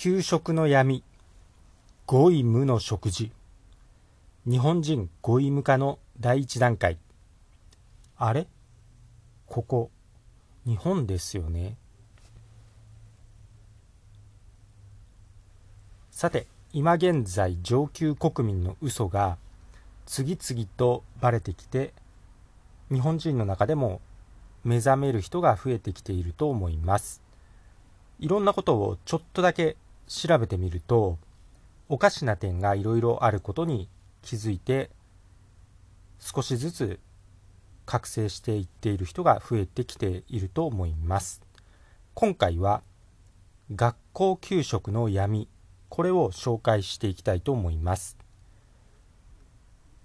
給食の闇。ゴイムの食事。日本人ゴイム化の第一段階。あれ？ここ日本ですよね。さて今現在上級国民の嘘が次々とバレてきて日本人の中でも目覚める人が増えてきていると思います。いろんなことをちょっとだけ調べてみるとおかしな点がいろいろあることに気づいて少しずつ覚醒していっている人が増えてきていると思います。今回は学校給食の闇これを紹介していきたいと思います。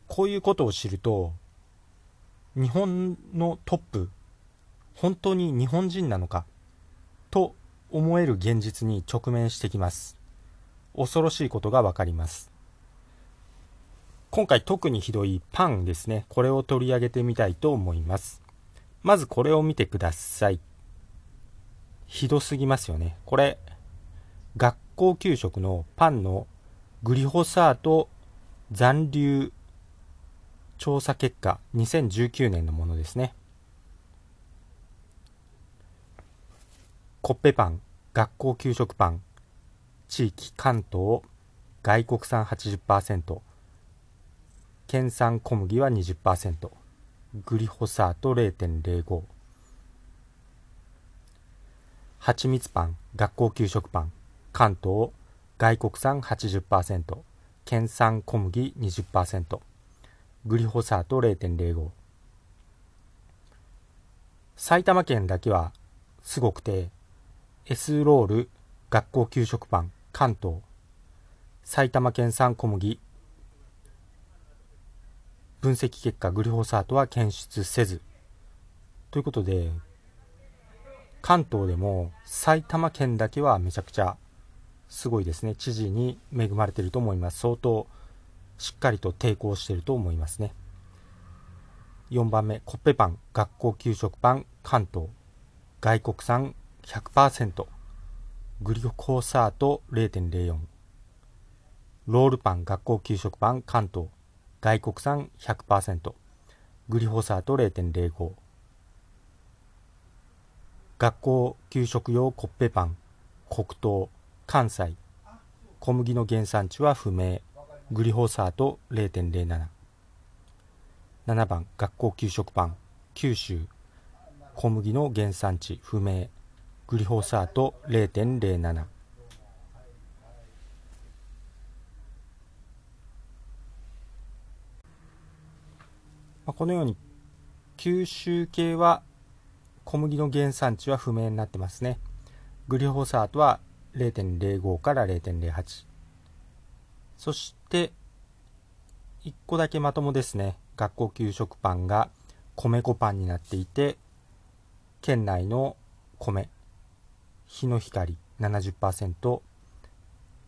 こういうことを知ると日本のトップ本当に日本人なのかと思える現実に直面してきます。恐ろしいことがわかります。今回特にひどいパンですね。これを取り上げてみたいと思います。まずこれを見てください。ひどすぎますよね。これ学校給食のパンのグリホサート残留調査結果2019年のものですね。コッペパン、学校給食パン、地域関東、外国産80%、県産小麦は20%、グリホサート0.05、蜂蜜パン、学校給食パン、関東、外国産80%、県産小麦20%、グリホサート0.05埼玉県だけはすごくて S ロール学校給食パン関東。埼玉県産小麦。分析結果グリホサートは検出せず。ということで関東でも埼玉県だけはめちゃくちゃすごいですね。知事に恵まれていると思います。相当しっかりと抵抗していると思いますね。4番目コッペパン学校給食パン関東。外国産100%グリコサート0.04ロールパン学校給食パン関東。外国産100%グリホサート0.05学校給食用コッペパン。黒糖。関西。小麦の原産地は不明。グリホサート0.07 7番学校給食パン。九州。小麦の原産地不明。グリホサート0.07このように九州系は小麦の原産地は不明になってますね。グリホサートは0.05から0.08そして1個だけまともですね。学校給食パンが米粉パンになっていて県内の米。日の光70%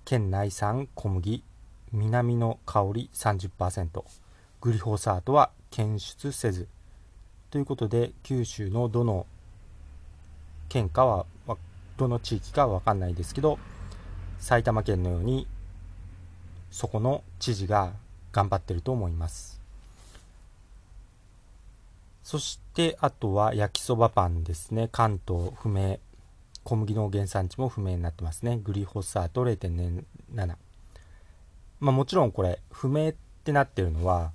県内産小麦南の香り30%グリホサートは検出せず。ということで九州のどの県かはどの地域かは分かんないですけど埼玉県のようにそこの知事が頑張ってると思います。そしてあとは焼きそばパンですね。関東不明。小麦の原産地も不明になってますね。グリホサート0.7まあもちろんこれ不明ってなってるのは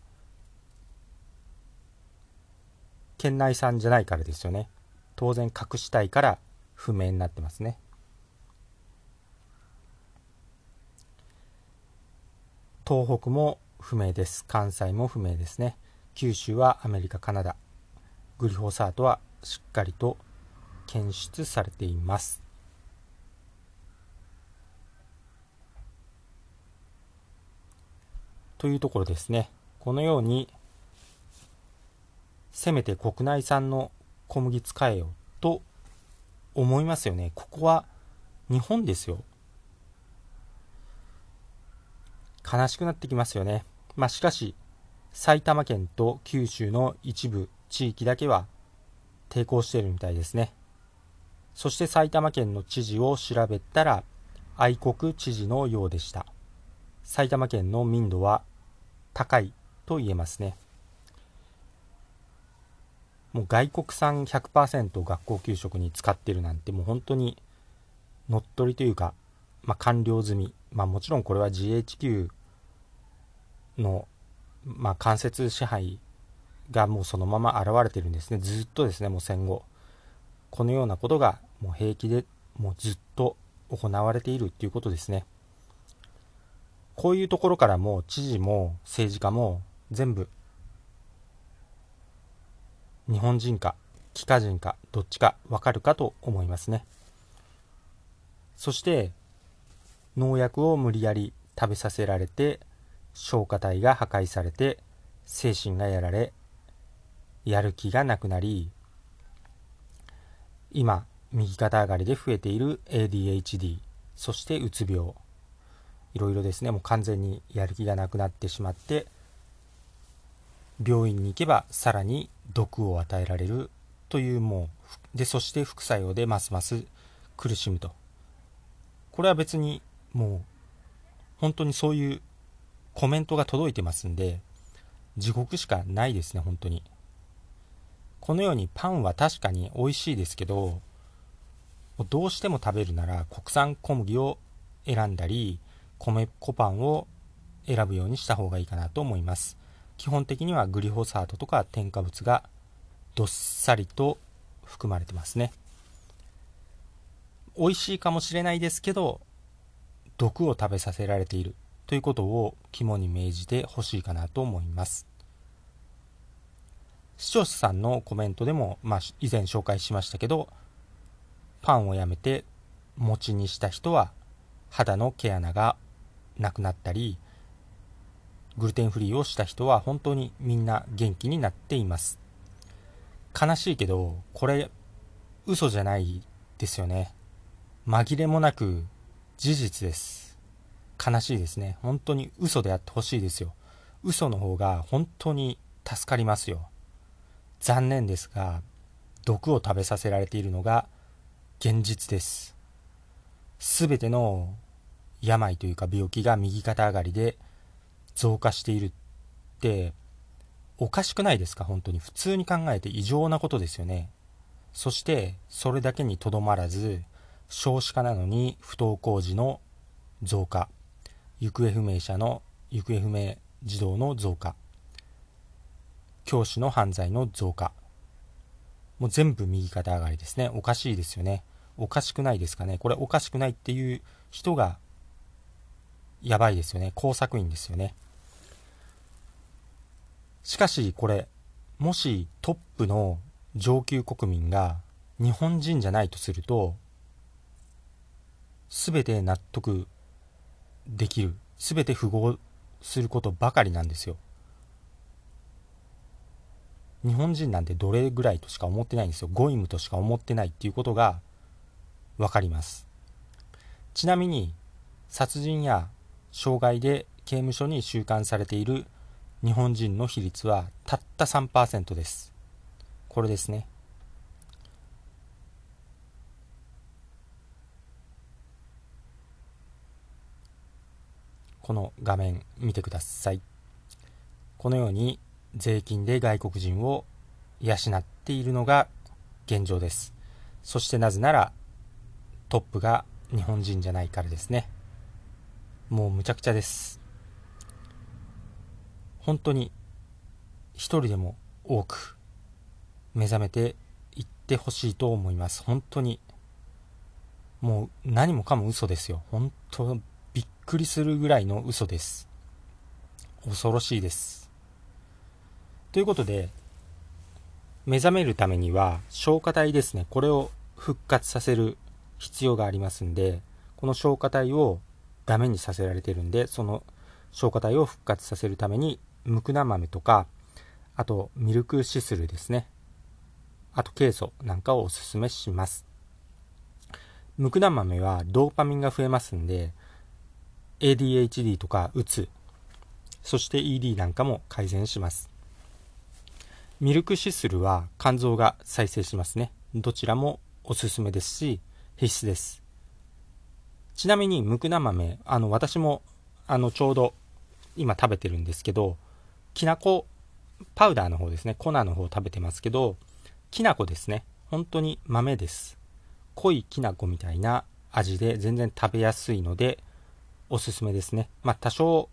県内産じゃないからですよね。当然隠したいから不明になってますね。東北も不明です。関西も不明ですね。九州はアメリカカナダ。グリホサートはしっかりと検出されています。というところですね。このようにせめて国内産の小麦使えよと思いますよね。ここは日本ですよ。悲しくなってきますよね。まあしかし埼玉県と九州の一部地域だけは抵抗しているみたいですね。そして埼玉県の知事を調べたら愛国知事のようでした。埼玉県の民度は高いと言えますね。もう外国産100%学校給食に使ってるなんてもう本当に乗っ取りというか、まあ、完了済み、まあ、もちろんこれは GHQ の、まあ、間接支配がもうそのまま現れてるんですね。ずっとですねもう戦後。このようなことがもう平気でもうずっと行われているっていうことですね。こういうところからも知事も政治家も全部日本人か帰化人かどっちかわかるかと思いますね。そして農薬を無理やり食べさせられて消化体が破壊されて精神がやられやる気がなくなり今右肩上がりで増えている ADHD そしてうつ病。いろいろですねもう完全にやる気がなくなってしまって病院に行けばさらに毒を与えられるというもうでそして副作用でますます苦しむと。これは別にもう本当にそういうコメントが届いてますんで地獄しかないですね本当に。このようにパンは確かに美味しいですけどどうしても食べるなら国産小麦を選んだり米粉パンを選ぶようにした方がいいかなと思います。基本的にはグリホサートとか添加物がどっさりと含まれてますね。美味しいかもしれないですけど毒を食べさせられているということを肝に銘じてほしいかなと思います。視聴者さんのコメントでも、まあ、以前紹介しましたけどパンをやめて餅にした人は肌の毛穴がなくなったりグルテンフリーをした人は本当にみんな元気になっています。悲しいけどこれ嘘じゃないですよね。紛れもなく事実です。悲しいですね。本当に嘘であってほしいですよ。嘘の方が本当に助かりますよ。残念ですが毒を食べさせられているのが現実です。全ての病というか病気が右肩上がりで増加しているっておかしくないですか？本当に。普通に考えて異常なことですよね。そしてそれだけにとどまらず少子化なのに不登校児の増加。行方不明者の行方不明児童の増加。教師の犯罪の増加。もう全部右肩上がりですね。おかしいですよね。おかしくないですかね。これおかしくないっていう人がやばいですよね。工作員ですよね。しかしこれもしトップの上級国民が日本人じゃないとすると全て納得できる。全て符合することばかりなんですよ。日本人なんてどれぐらいとしか思ってないんですよゴイムとしか思ってないっていうことが分かりますちなみに殺人や傷害で刑務所に収監されている日本人の比率はたった3%です。これですね。この画面見てください。このように税金で外国人を養っているのが現状です。そしてなぜならトップが日本人じゃないからですね。もうむちゃくちゃです。本当に一人でも多く目覚めていってほしいと思います本当にもう何もかも嘘ですよ本当びっくりするぐらいの嘘です恐ろしいですということで目覚めるためには消化体ですねこれを復活させる必要がありますんでこの消化体をダメにさせられてるんでその消化体を復活させるためにムクナ豆とか、あとミルクシスルですね。あとケイ素なんかをおすすめします。ムクナ豆はドーパミンが増えますんで、ADHD とかうつ、そして ED なんかも改善します。ミルクシスルは肝臓が再生しますね。どちらもおすすめですし、必須です。ちなみに、むくな豆、あの、私も、あの、ちょうど、今食べてるんですけど、きなこ、パウダーの方ですね、粉の方食べてますけど、きなこですね。本当に豆です。濃いきなこみたいな味で全然食べやすいので、おすすめですね。まあ、多少、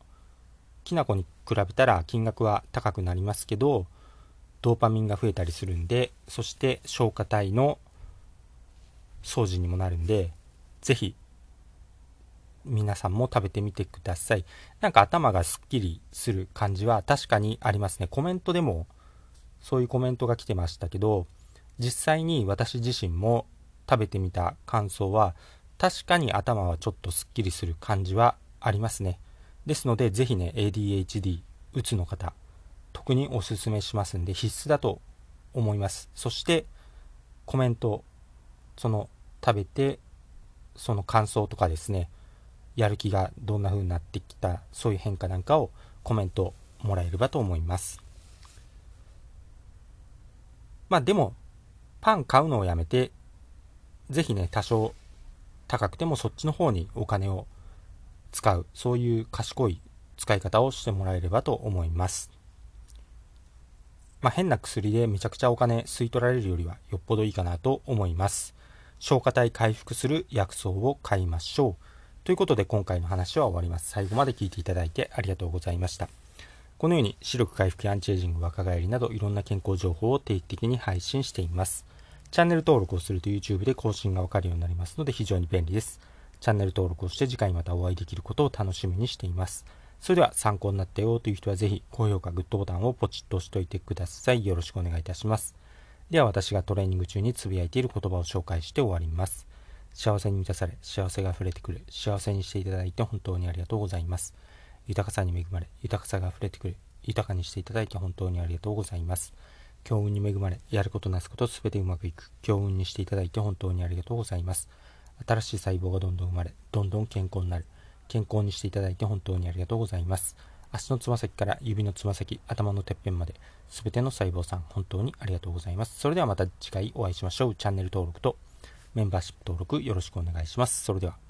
きな粉に比べたら金額は高くなりますけど、ドーパミンが増えたりするんで、そして消化体の掃除にもなるんで、ぜひ、皆さんも食べてみてください。なんか頭がすっきりする感じは確かにありますね。コメントでもそういうコメントが来てましたけど、実際に私自身も食べてみた感想は、確かに頭はちょっとすっきりする感じはありますね。ですので、ぜひね、ADHD、うつの方、特におすすめしますんで、必須だと思います。そして、コメント、その、食べて、その感想とかですね、やる気がどんな風になってきた、そういう変化なんかをコメントもらえればと思います。まあでも、パン買うのをやめて、ぜひね、多少高くてもそっちの方にお金を使う、そういう賢い使い方をしてもらえればと思います。まあ、変な薬でめちゃくちゃお金吸い取られるよりはよっぽどいいかなと思います。消化体回復する薬草を買いましょう。ということで今回の話は終わります。最後まで聞いていただいてありがとうございました。このように視力回復やアンチエイジング、若返りなどいろんな健康情報を定期的に配信しています。チャンネル登録をすると YouTube で更新がわかるようになりますので非常に便利です。チャンネル登録をして次回またお会いできることを楽しみにしています。それでは参考になったよという人はぜひ高評価、グッドボタンをポチッと押しておいてください。よろしくお願いいたします。では私がトレーニング中につぶやいている言葉を紹介して終わります。幸せに満たされ、幸せが溢れてくる、幸せにしていただいて本当にありがとうございます。豊かさに恵まれ、豊かさが溢れてくる、豊かにしていただいて本当にありがとうございます。強運に恵まれ、やることなすことすべてうまくいく、強運にしていただいて本当にありがとうございます。新しい細胞がどんどん生まれ、どんどん健康になる、健康にしていただいて本当にありがとうございます。足のつま先から指のつま先、頭のてっぺんまで、すべての細胞さん、本当にありがとうございます。それではまた次回お会いしましょう。チャンネル登録とメンバーシップ登録よろしくお願いします。それでは。